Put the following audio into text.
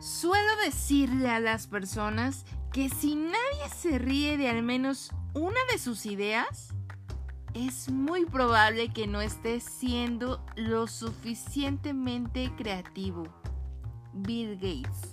Suelo decirle a las personas que si nadie se ríe de al menos una de sus ideas, es muy probable que no esté siendo lo suficientemente creativo. Bill Gates